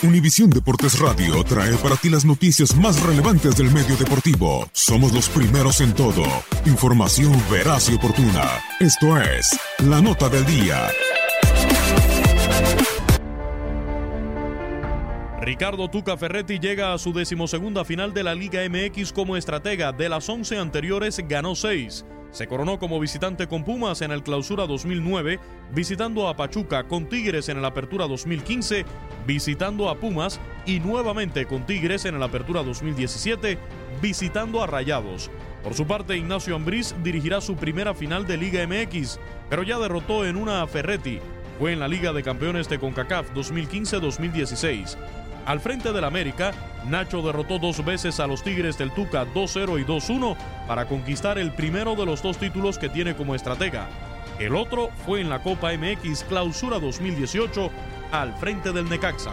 Univisión Deportes Radio trae para ti las noticias más relevantes del medio deportivo. Somos los primeros en todo. Información veraz y oportuna. Esto es La Nota del Día. Ricardo Tuca Ferretti llega a su decimosegunda final de la Liga MX como estratega. De las 11 anteriores ganó 6. Se coronó como visitante con Pumas en el Clausura 2009, visitando a Pachuca con Tigres en la Apertura 2015, visitando a Pumas y nuevamente con Tigres en la Apertura 2017, visitando a Rayados. Por su parte, Ignacio Ambriz dirigirá su primera final de Liga MX, pero ya derrotó en una a Ferretti. Fue en la Liga de Campeones de CONCACAF 2015-2016. Al frente del América, Nacho derrotó dos veces a los Tigres del Tuca 2-0 y 2-1 para conquistar el primero de los dos títulos que tiene como estratega. El otro fue en la Copa MX Clausura 2018 al frente del Necaxa.